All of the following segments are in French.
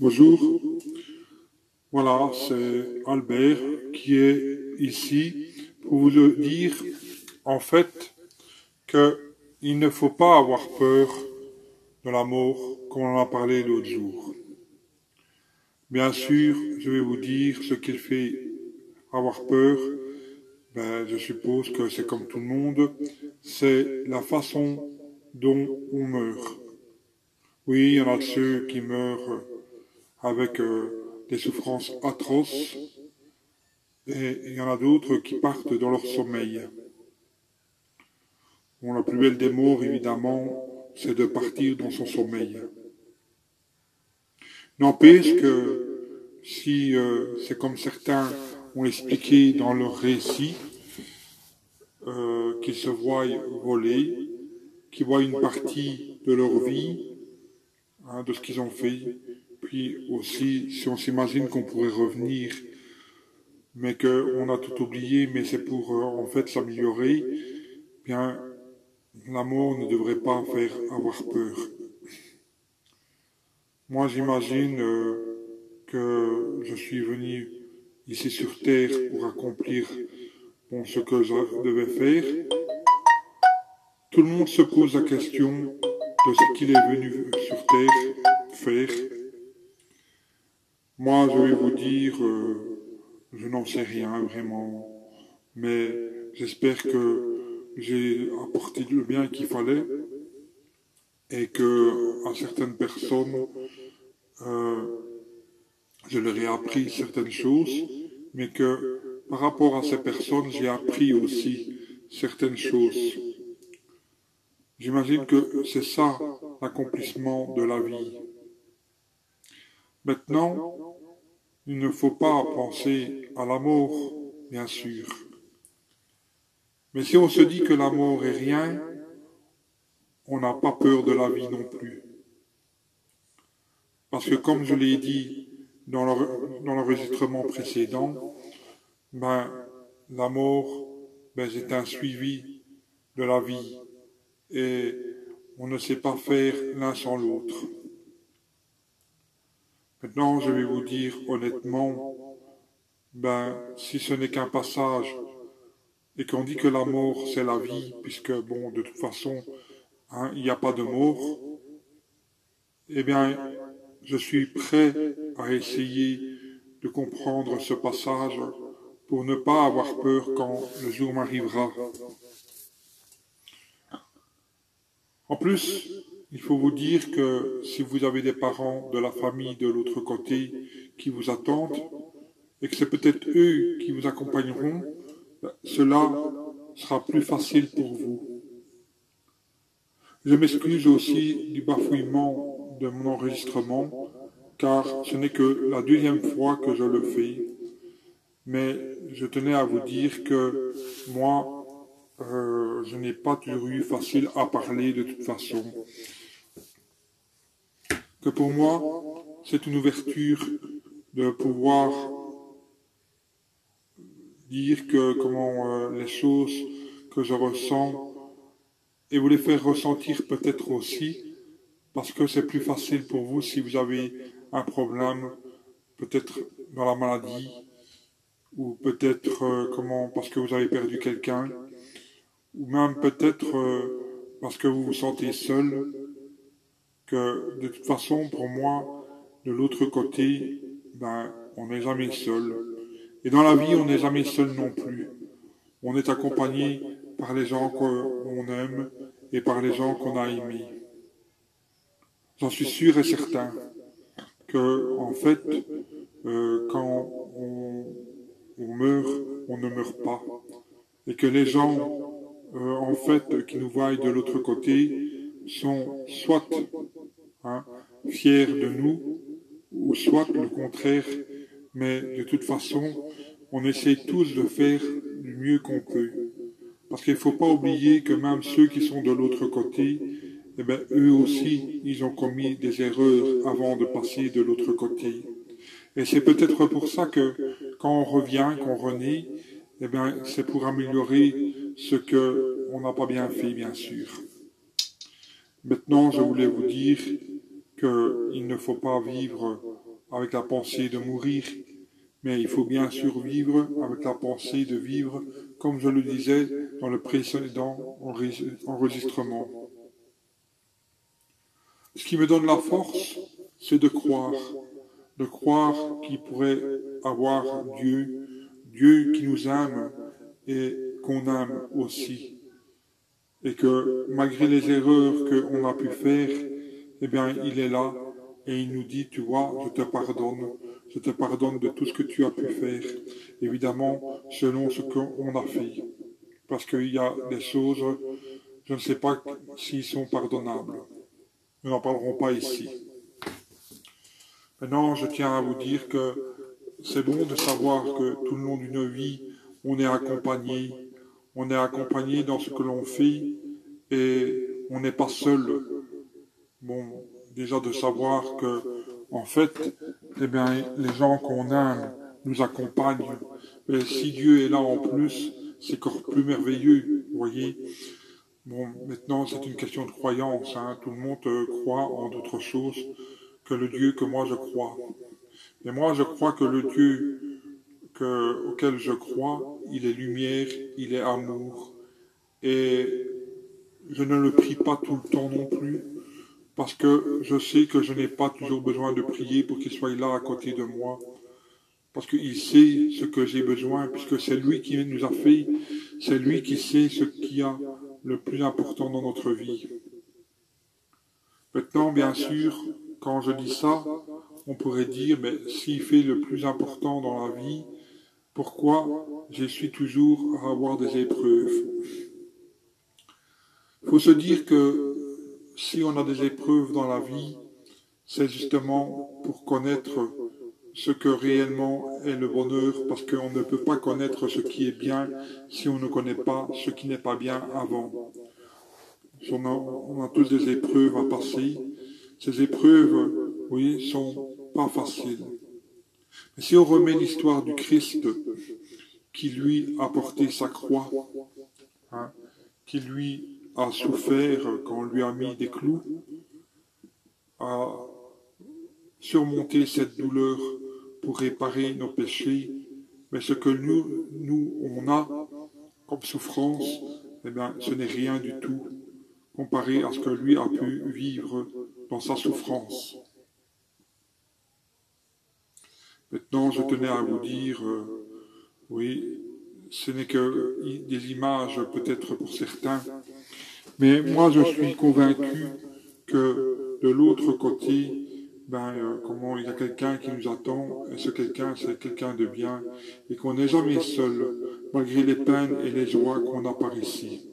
Bonjour. Voilà, c'est Albert qui est ici pour vous dire en fait qu'il ne faut pas avoir peur de la mort comme on en a parlé l'autre jour. Bien sûr, je vais vous dire ce qu'il fait avoir peur. Ben, je suppose que c'est comme tout le monde, c'est la façon dont on meurt. Oui, il y en a ceux qui meurent avec euh, des souffrances atroces, et il y en a d'autres qui partent dans leur sommeil. Bon, la plus belle des morts, évidemment, c'est de partir dans son sommeil. N'empêche que si euh, c'est comme certains ont expliqué dans leur récit, euh, qu'ils se voient voler, qu'ils voient une partie de leur vie, hein, de ce qu'ils ont fait, puis aussi, si on s'imagine qu'on pourrait revenir, mais qu'on a tout oublié, mais c'est pour euh, en fait s'améliorer, bien, la mort ne devrait pas faire avoir peur. Moi, j'imagine euh, que je suis venu ici sur Terre pour accomplir ce que je devais faire. Tout le monde se pose la question de ce qu'il est venu sur Terre faire. Moi, je vais vous dire, euh, je n'en sais rien vraiment, mais j'espère que j'ai apporté le bien qu'il fallait et que à certaines personnes, euh, je leur ai appris certaines choses, mais que par rapport à ces personnes, j'ai appris aussi certaines choses. J'imagine que c'est ça l'accomplissement de la vie. Maintenant, il ne faut pas penser à la mort, bien sûr. Mais si on se dit que la mort est rien, on n'a pas peur de la vie non plus. Parce que comme je l'ai dit dans l'enregistrement précédent, ben, la mort, ben, c'est un suivi de la vie. Et on ne sait pas faire l'un sans l'autre. Maintenant, je vais vous dire honnêtement, ben, si ce n'est qu'un passage, et qu'on dit que la mort c'est la vie, puisque bon, de toute façon, hein, il n'y a pas de mort, eh bien, je suis prêt à essayer de comprendre ce passage pour ne pas avoir peur quand le jour m'arrivera. En plus, il faut vous dire que si vous avez des parents de la famille de l'autre côté qui vous attendent, et que c'est peut-être eux qui vous accompagneront, cela sera plus facile pour vous. Je m'excuse aussi du bafouillement de mon enregistrement, car ce n'est que la deuxième fois que je le fais. Mais je tenais à vous dire que moi, euh, je n'ai pas toujours eu facile à parler de toute façon que pour moi, c'est une ouverture de pouvoir dire que comment euh, les choses que je ressens et vous les faire ressentir peut-être aussi parce que c'est plus facile pour vous si vous avez un problème peut-être dans la maladie ou peut-être euh, comment parce que vous avez perdu quelqu'un ou même peut-être euh, parce que vous vous sentez seul que de toute façon, pour moi, de l'autre côté, ben, on n'est jamais seul. Et dans la vie, on n'est jamais seul non plus. On est accompagné par les gens qu'on aime et par les gens qu'on a aimés. J'en suis sûr et certain que, en fait, euh, quand on, meurt, on ne meurt pas. Et que les gens, euh, en fait, qui nous voient de l'autre côté, sont soit fiers de nous, ou soit le contraire, mais de toute façon, on essaie tous de faire du mieux qu'on peut. Parce qu'il ne faut pas oublier que même ceux qui sont de l'autre côté, eh bien, eux aussi, ils ont commis des erreurs avant de passer de l'autre côté. Et c'est peut-être pour ça que quand on revient, qu'on renaît, eh bien, c'est pour améliorer ce que on n'a pas bien fait, bien sûr. Maintenant, je voulais vous dire qu'il ne faut pas vivre avec la pensée de mourir, mais il faut bien survivre avec la pensée de vivre, comme je le disais dans le précédent enregistrement. Ce qui me donne la force, c'est de croire, de croire qu'il pourrait avoir Dieu, Dieu qui nous aime et qu'on aime aussi. Et que malgré les erreurs qu'on a pu faire, eh bien, il est là et il nous dit, tu vois, je te pardonne, je te pardonne de tout ce que tu as pu faire, évidemment, selon ce qu'on a fait. Parce qu'il y a des choses, je ne sais pas s'ils sont pardonnables. Nous n'en parlerons pas ici. Maintenant, je tiens à vous dire que c'est bon de savoir que tout le long d'une vie, on est accompagné. On est accompagné dans ce que l'on fait et on n'est pas seul. Bon, déjà de savoir que, en fait, eh bien, les gens qu'on aime nous accompagnent. Et si Dieu est là en plus, c'est encore plus merveilleux, vous voyez. Bon, maintenant, c'est une question de croyance. Hein. Tout le monde euh, croit en d'autres choses que le Dieu que moi je crois. Et moi, je crois que le Dieu que, auquel je crois, il est lumière, il est amour. Et je ne le prie pas tout le temps non plus, parce que je sais que je n'ai pas toujours besoin de prier pour qu'il soit là à côté de moi. Parce qu'il sait ce que j'ai besoin, puisque c'est lui qui nous a fait, c'est lui qui sait ce qu'il y a le plus important dans notre vie. Maintenant, bien sûr, quand je dis ça, on pourrait dire, mais s'il fait le plus important dans la vie, pourquoi je suis toujours à avoir des épreuves? Il faut se dire que si on a des épreuves dans la vie, c'est justement pour connaître ce que réellement est le bonheur, parce qu'on ne peut pas connaître ce qui est bien si on ne connaît pas ce qui n'est pas bien avant. On a, tous des épreuves à passer. Ces épreuves, oui, sont pas faciles. Mais si on remet l'histoire du Christ, qui lui a porté sa croix, hein, qui lui a souffert quand on lui a mis des clous, a surmonté cette douleur pour réparer nos péchés, mais ce que nous, nous, on a comme souffrance, eh bien, ce n'est rien du tout comparé à ce que lui a pu vivre dans sa souffrance. Maintenant, je tenais à vous dire, euh, oui, ce n'est que des images peut-être pour certains, mais moi je suis convaincu que de l'autre côté, ben, euh, comment il y a quelqu'un qui nous attend, et ce quelqu'un, c'est quelqu'un de bien, et qu'on n'est jamais seul, malgré les peines et les joies qu'on a par ici.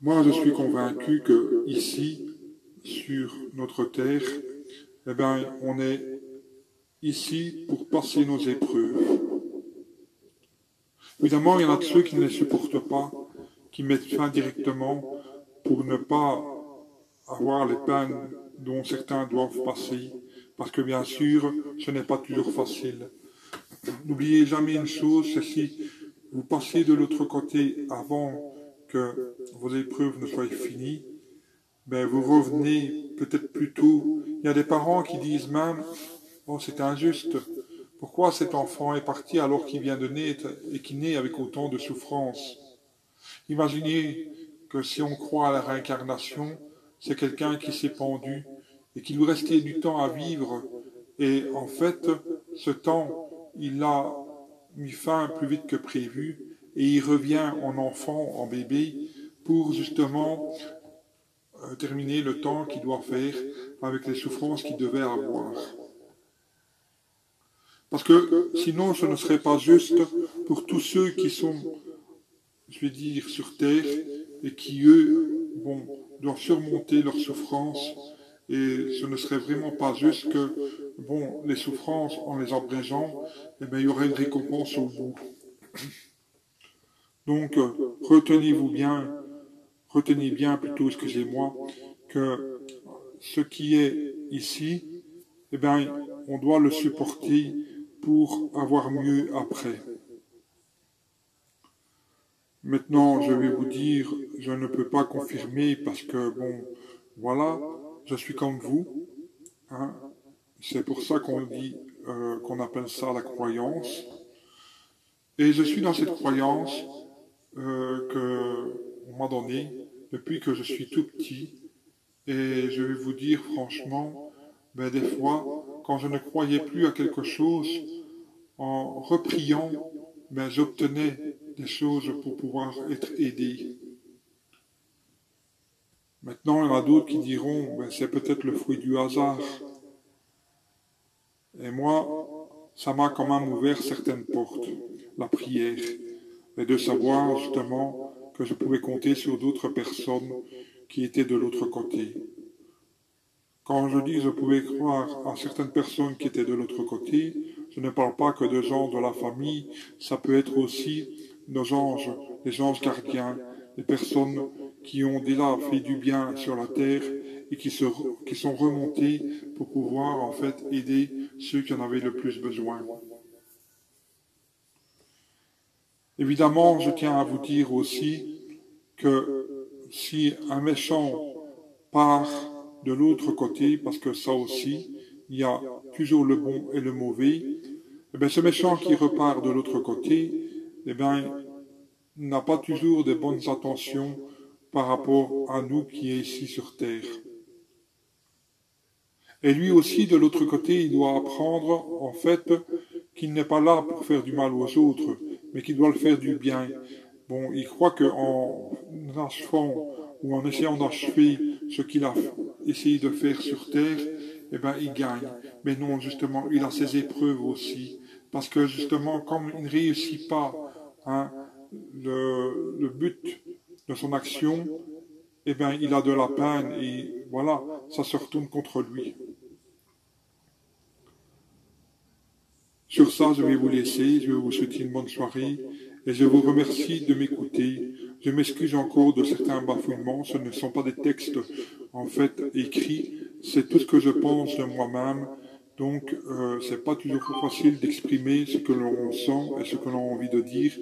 Moi, je suis convaincu que ici, sur notre terre, eh ben, on est ici pour passer nos épreuves. Évidemment, il y en a de ceux qui ne les supportent pas, qui mettent fin directement pour ne pas avoir les peines dont certains doivent passer, parce que bien sûr, ce n'est pas toujours facile. N'oubliez jamais une chose, c'est si vous passez de l'autre côté avant que vos épreuves ne soient finies, ben vous revenez peut-être plus tôt. Il y a des parents qui disent même, oh c'est injuste, pourquoi cet enfant est parti alors qu'il vient de naître et qui naît avec autant de souffrance? Imaginez que si on croit à la réincarnation, c'est quelqu'un qui s'est pendu et qu'il lui restait du temps à vivre. Et en fait, ce temps, il a mis fin plus vite que prévu et il revient en enfant, en bébé, pour justement euh, terminer le temps qu'il doit faire avec les souffrances qu'il devait avoir. Parce que sinon, ce ne serait pas juste pour tous ceux qui sont, je vais dire, sur terre et qui, eux, doivent surmonter leurs souffrances et ce ne serait vraiment pas juste que, bon, les souffrances, en les abrégeant, eh bien, il y aurait une récompense au bout. Donc, retenez-vous bien, retenez bien plutôt, excusez-moi, que ce qui est ici, eh bien, on doit le supporter pour avoir mieux après. Maintenant, je vais vous dire, je ne peux pas confirmer parce que, bon, voilà, je suis comme vous. Hein. C'est pour ça qu'on dit, euh, qu'on appelle ça la croyance. Et je suis dans cette croyance euh, que m'a donnée depuis que je suis tout petit. Et je vais vous dire franchement, ben, des fois, quand je ne croyais plus à quelque chose, en repriant, ben, j'obtenais des choses pour pouvoir être aidé. Maintenant, il y en a d'autres qui diront, ben, c'est peut-être le fruit du hasard. Et moi, ça m'a quand même ouvert certaines portes, la prière, et de savoir justement que je pouvais compter sur d'autres personnes qui étaient de l'autre côté. Quand je dis je pouvais croire à certaines personnes qui étaient de l'autre côté, je ne parle pas que de gens de la famille, ça peut être aussi nos anges, les anges gardiens, les personnes qui ont déjà fait du bien sur la terre et qui, sont remontés pour pouvoir en fait aider ceux qui en avaient le plus besoin. Évidemment, je tiens à vous dire aussi que si un méchant part de l'autre côté, parce que ça aussi, il y a toujours le bon et le mauvais, eh ce méchant qui repart de l'autre côté, eh bien, n'a pas toujours de bonnes intentions par rapport à nous qui est ici sur terre. Et lui aussi, de l'autre côté, il doit apprendre, en fait, qu'il n'est pas là pour faire du mal aux autres, mais qu'il doit le faire du bien. Bon, il croit qu'en achevant ou en essayant d'achever ce qu'il a essayé de faire sur terre, eh ben, il gagne. Mais non, justement, il a ses épreuves aussi. Parce que, justement, comme il ne réussit pas hein, le, le but de son action, eh bien, il a de la peine et voilà, ça se retourne contre lui. Sur ça, je vais vous laisser, je vais vous souhaiter une bonne soirée et je vous remercie de m'écouter. Je m'excuse encore de certains bafouillements, ce ne sont pas des textes en fait écrits, c'est tout ce que je pense de moi-même. Donc, euh, c'est pas toujours facile d'exprimer ce que l'on sent et ce que l'on a envie de dire,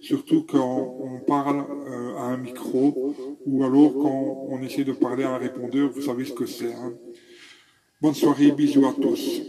surtout quand on parle euh, à un micro ou alors quand on essaie de parler à un répondeur, vous savez ce que c'est. Hein. Bonne soirée, bisous à tous.